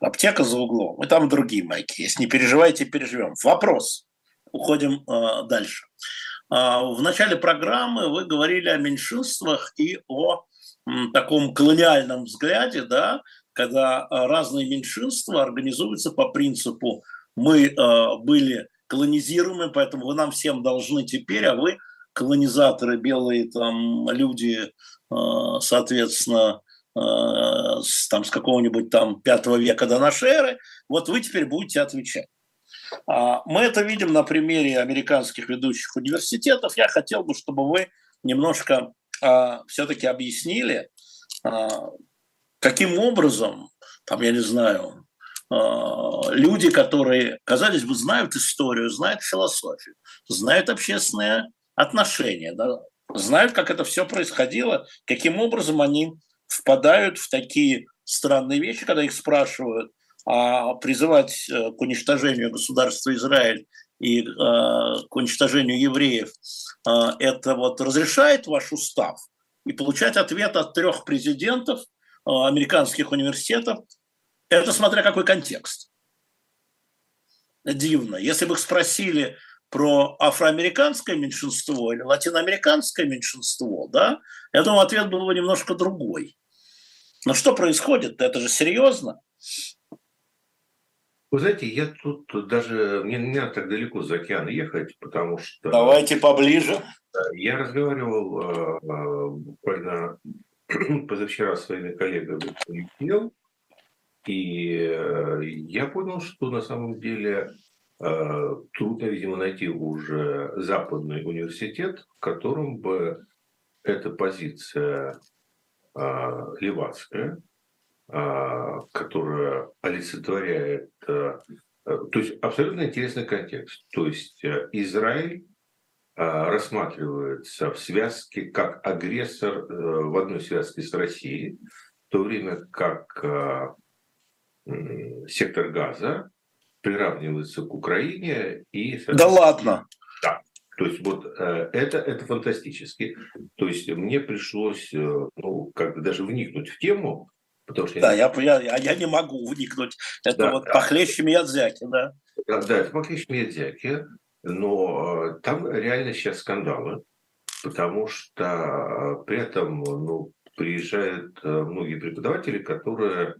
Speaker 3: Аптека за углом. И там другие майки есть. Не переживайте, переживем. Вопрос. Уходим э, дальше. Э, в начале программы вы говорили о меньшинствах и о таком колониальном взгляде, да, когда э, разные меньшинства организуются по принципу «мы э, были колонизируемы, поэтому вы нам всем должны теперь, а вы колонизаторы, белые там люди, э, соответственно, с, там, с какого-нибудь там пятого века до нашей эры, вот вы теперь будете отвечать. А, мы это видим на примере американских ведущих университетов. Я хотел бы, чтобы вы немножко а, все-таки объяснили, а, каким образом, там, я не знаю, а, люди, которые, казались бы, знают историю, знают философию, знают общественные отношения, да, знают, как это все происходило, каким образом они впадают в такие странные вещи, когда их спрашивают, а призывать э, к уничтожению государства Израиль и э, к уничтожению евреев, э, это вот разрешает ваш устав? И получать ответ от трех президентов – Э, американских университетов, это смотря какой контекст. Дивно. Если бы их спросили про афроамериканское меньшинство или латиноамериканское меньшинство, да, я думаю, ответ был бы немножко другой. Но что происходит? Это же серьезно.
Speaker 4: Вы знаете, я тут даже мне не надо так далеко за океан ехать, потому что...
Speaker 3: Давайте поближе.
Speaker 4: Я разговаривал э, буквально позавчера своими коллегами полетел, и э, я понял, что на самом деле э, трудно, видимо, найти уже западный университет, в котором бы эта позиция левацкая, которая олицетворяет... То есть абсолютно интересный контекст. То есть Израиль рассматривается в связке как агрессор в одной связке с Россией, в то время как сектор газа приравнивается к Украине и...
Speaker 3: Да ладно!
Speaker 4: Да. То есть вот э, это, это фантастически. То есть мне пришлось, э, ну, как бы даже вникнуть в тему,
Speaker 3: потому что... Да, я, я, я, я не могу вникнуть. Это да, вот да. похлеще Миядзяки, да?
Speaker 4: Да, да это похлеще Миядзяки, но э, там реально сейчас скандалы, потому что при этом, ну, приезжают многие преподаватели, которые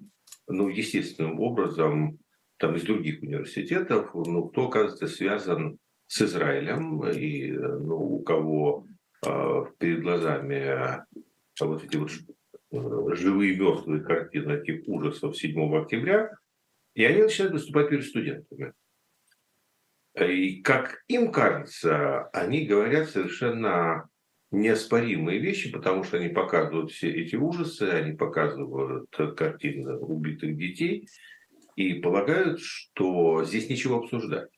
Speaker 4: ну, естественным образом там из других университетов, ну, кто, оказывается, связан с Израилем, и ну, у кого э, перед глазами э, вот эти вот э, живые мертвые картины этих ужасов 7 октября, и они начинают выступать перед студентами. И как им кажется, они говорят совершенно неоспоримые вещи, потому что они показывают все эти ужасы, они показывают картины убитых детей и полагают, что здесь ничего обсуждать.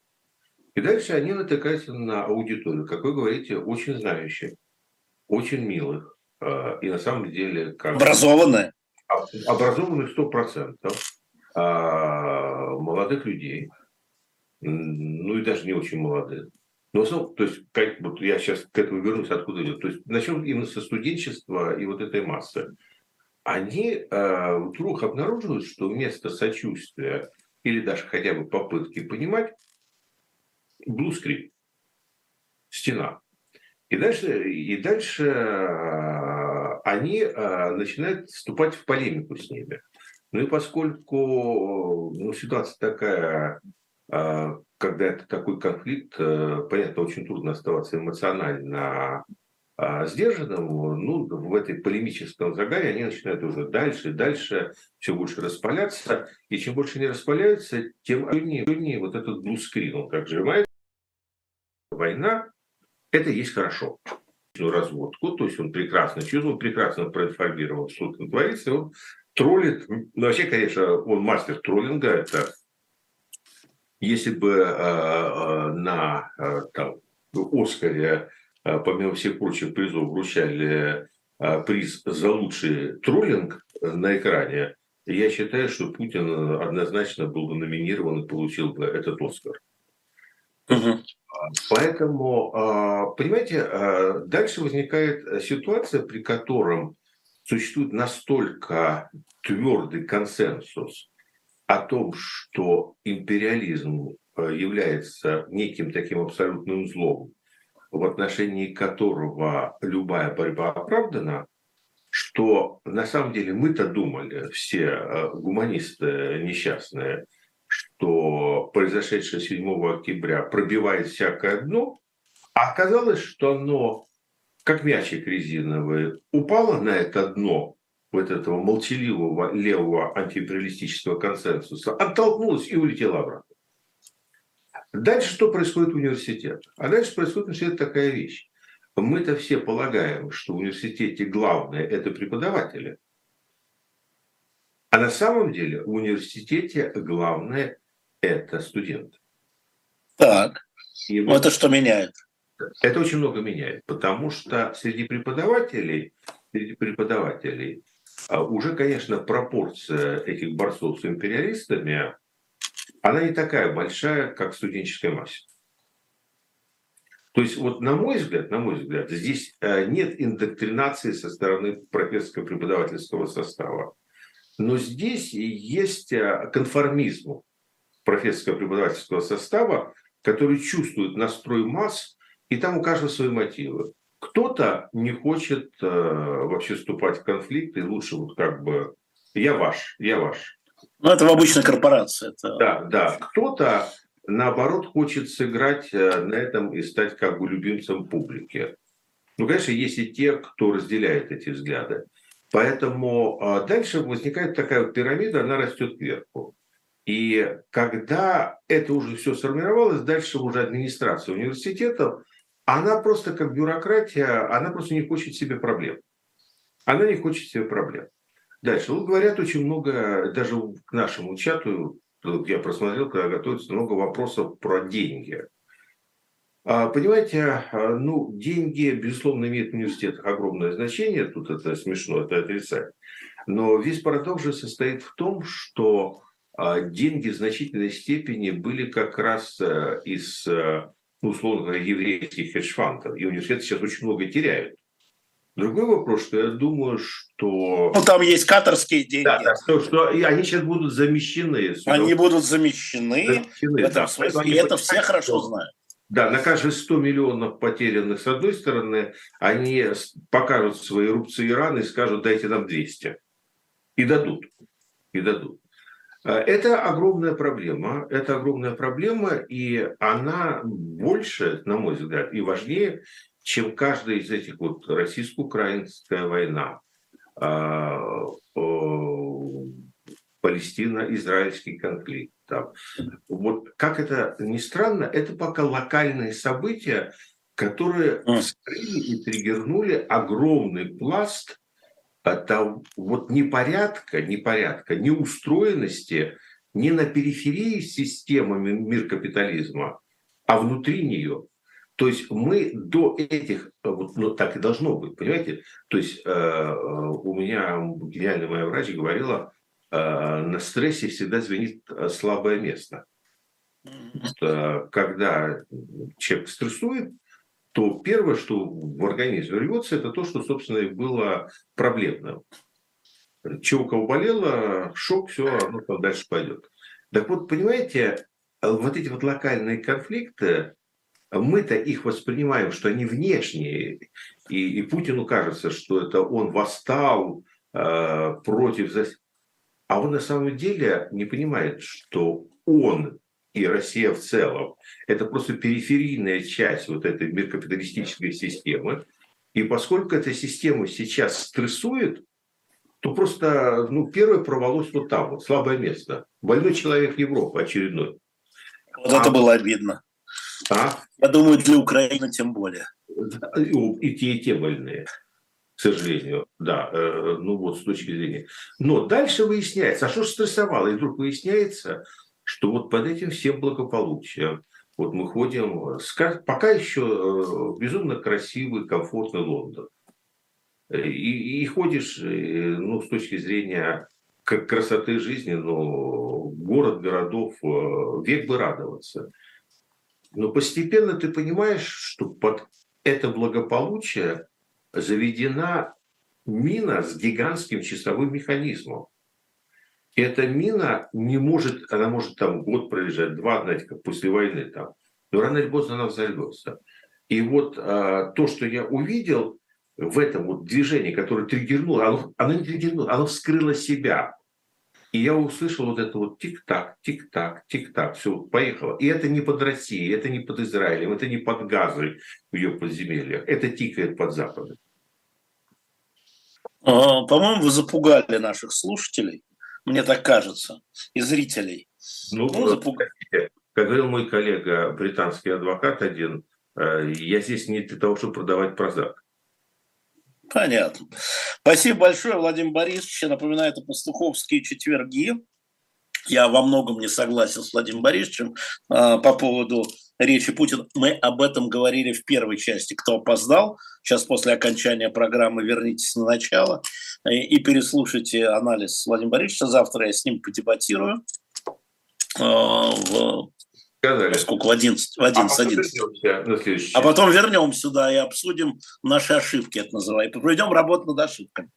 Speaker 4: И дальше они натыкаются на аудиторию, как вы говорите, очень знающих, очень милых. А, и на самом деле... Как...
Speaker 3: Образованные.
Speaker 4: Образованных сто процентов. А, молодых людей. Ну и даже не очень молодых. Но, то есть, как, вот я сейчас к этому вернусь, откуда идет. То есть, начнем именно со студенчества и вот этой массы. Они э, вдруг обнаруживают, что вместо сочувствия или даже хотя бы попытки понимать, блускрин, стена. И дальше, и дальше э, они э, начинают вступать в полемику с ними. Ну и поскольку ну, ситуация такая э, когда это такой конфликт, э, понятно, очень трудно оставаться эмоционально сдержанным, ну, в этой полемическом загаре они начинают уже дальше и дальше все больше распаляться, и чем больше они распаляются, тем активнее вот этот блускрин, он как сжимает. Война – это есть хорошо. Разводку, то есть он прекрасно чувствует, прекрасно проинформирован, что там творится, он троллит. Ну, вообще, конечно, он мастер троллинга, это если бы э, э, на э, там, Оскаре, помимо всех прочих призов, вручали приз за лучший троллинг на экране, я считаю, что Путин однозначно был бы номинирован и получил бы этот Оскар. Угу. Поэтому, понимаете, дальше возникает ситуация, при котором существует настолько твердый консенсус о том, что империализм э, является неким таким абсолютным злом, в отношении которого любая борьба оправдана, что на самом деле мы-то думали, все э, гуманисты несчастные, что произошедшее 7 октября пробивает всякое дно, а оказалось, что оно, как мячик резиновый, упало на это дно вот этого молчаливого левого антиимпериалистического консенсуса, оттолкнулась и улетела обратно. Дальше что происходит в университете? А дальше происходит в университете такая вещь. Мы-то все полагаем, что в университете главное – это преподаватели. А на самом деле в университете главное – это студенты.
Speaker 3: Так, и вот это что меняет?
Speaker 4: Это очень много меняет, потому что среди преподавателей, среди преподавателей а уже, конечно, пропорция этих борцов с империалистами, она не такая большая, как в студенческой массе. То есть, вот на мой взгляд, на мой взгляд, здесь э, нет индоктринации со стороны профессорско-преподавательского состава. Но здесь есть э, конформизм профессорско-преподавательского состава, который чувствует настрой масс, и там у каждого свои мотивы. Кто-то не хочет э, вообще вступать в конфликт, и лучше вот как бы я ваш, я ваш.
Speaker 3: Ну, это в обычной корпорации. Это...
Speaker 4: Да, да. Кто-то, наоборот, хочет сыграть э, на этом и стать как бы любимцем публики. Ну, конечно, есть и те, кто разделяет эти взгляды. Поэтому а, дальше возникает такая пирамида, она растет кверху. И когда это уже все сформировалось, дальше уже администрация университетов, она просто как бюрократия, она просто не хочет себе проблем. Она не хочет себе проблем. Дальше. Вот говорят очень много, даже к нашему чату, я просмотрел, когда готовится, много вопросов про деньги. А, понимаете, а, ну, деньги, безусловно, имеют в университетах огромное значение, тут это смешно, это отрицать. Но весь парадокс же состоит в том, что а, деньги в значительной степени были как раз э, из, ну, условно говоря, еврейских хедж-фандов. И университеты сейчас очень много теряют. Другой вопрос, что я думаю, что...
Speaker 3: Ну, там есть каторские деньги. Да, да
Speaker 4: что, что и они сейчас будут замещены.
Speaker 3: Они будут замещены, замещены в этом да. смысле, и это все хорошо знают.
Speaker 4: Да, на каждые 100 миллионов потерянных, с одной стороны, они покажут свои рубцы и раны и скажут, дайте нам 200. И дадут. И дадут. Э, это огромная проблема. Это огромная проблема, и она больше, на мой взгляд, и важнее, чем каждая из этих вот российско-украинская война, а, Палестино-израильский конфликт. Там. Вот как это ни странно, это пока локальные события, которые вскрыли и триггернули огромный пласт там, вот непорядка, непорядка, неустроенности не на периферии системы мир капитализма, а внутри нее. То есть мы до этих, вот, ну так и должно быть, понимаете? То есть э, у меня гениальная моя врач говорила, э, на стрессе всегда звенит э, слабое место. Когда человек стрессует, то первое, что в организме рвется, это то, что, собственно, и было проблемным. Чего у кого болело, шок, все, оно там дальше пойдет. Так вот, понимаете, вот эти вот локальные конфликты, мы-то их воспринимаем, что они внешние, и, и Путину кажется, что это он восстал э, против... А он на самом деле не понимает, что он и Россия в целом – это просто периферийная часть вот этой миркапиталистической системы. И поскольку эта система сейчас стрессует, то просто ну, первое провалось вот там, вот слабое место. Больной человек Европы очередной.
Speaker 3: Вот а, это было обидно. А? Я думаю, для Украины тем более.
Speaker 4: И те, и те больные, сожалению. Да, э, ну вот с точки зрения. Но дальше выясняется, а что же стрессовало? И вдруг выясняется, что вот под этим всем благополучием, вот мы ходим, пока еще э, безумно красивый, комфортный Лондон. И, и ходишь, э, ну, с точки зрения красоты жизни, ну, город городов, век бы радоваться. Но постепенно ты понимаешь, что под это благополучие заведена мина с гигантским часовым механизмом. И эта мина не может, она может там год пролежать, два, знаете, как после войны там. Но рано или поздно она взорвется. И вот а, то, что я увидел в этом вот движении, которое триггернуло, оно, оно не триггернуло, оно вскрыло себя. И я услышал вот это вот тик-так, тик-так, тик-так, все, поехало. И это не под Россией, это не под Израилем, это не под Газой в ее подземельях, это тикает под Западом.
Speaker 3: А, по-моему, вы запугали наших слушателей, мне так кажется, и зрителей.
Speaker 4: Ну, ну запугали. Как говорил мой коллега, британский адвокат один, э, я здесь не для того, чтобы продавать прозак.
Speaker 3: Понятно. Спасибо большое, Владимир Борисович. Я напоминаю, это пастуховские четверги. Я во многом не согласен с Владимиром Борисовичем э, по поводу речи Путина. Мы об этом говорили в первой части. Кто опоздал, сейчас после окончания программы вернитесь на начало и, и переслушайте анализ Владимира Борисовича. Завтра я с ним подебатирую э, в Сказали. Сколько? В 11. В 11, а, 11. а потом вернемся сюда и обсудим наши ошибки, это называется. Проведем работу над ошибками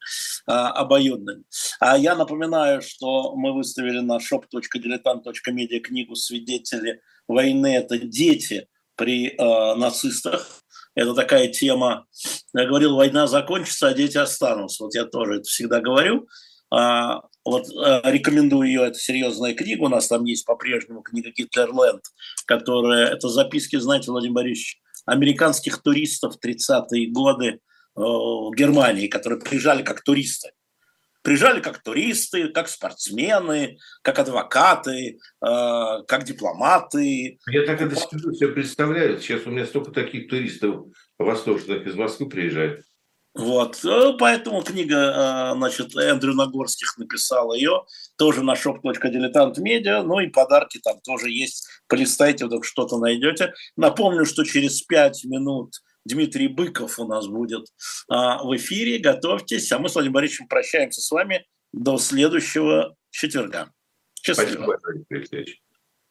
Speaker 3: а, обоюдными. А я напоминаю, что мы выставили на shop.diletant.media книгу «Свидетели войны». Это дети при а, нацистах. Это такая тема. Я говорил, война закончится, а дети останутся. Вот я тоже это всегда говорю. А, вот э, рекомендую ее, это серьезная книга, у нас там есть по-прежнему книга «Гитлерленд», которая, это записки, знаете, Владимир Борисович, американских туристов 30-е годы э, в Германии, которые приезжали как туристы Приезжали как туристы, как спортсмены, как адвокаты, как дипломаты.
Speaker 4: Я так это себе представляю. Сейчас у меня столько таких туристов восточных из Москвы приезжает.
Speaker 3: Вот, э, поэтому книга, э, значит, Эндрю Нагорских написал ее, тоже на shop.diletant.media, ну и подарки там тоже есть, полистайте, вдруг что-то найдете. Напомню, что через пять минут Дмитрий Быков у нас будет а, в эфире, готовьтесь, а мы с Владимиром Борисовичем прощаемся с вами до следующего четверга.
Speaker 4: Счастливо. Спасибо, Алексей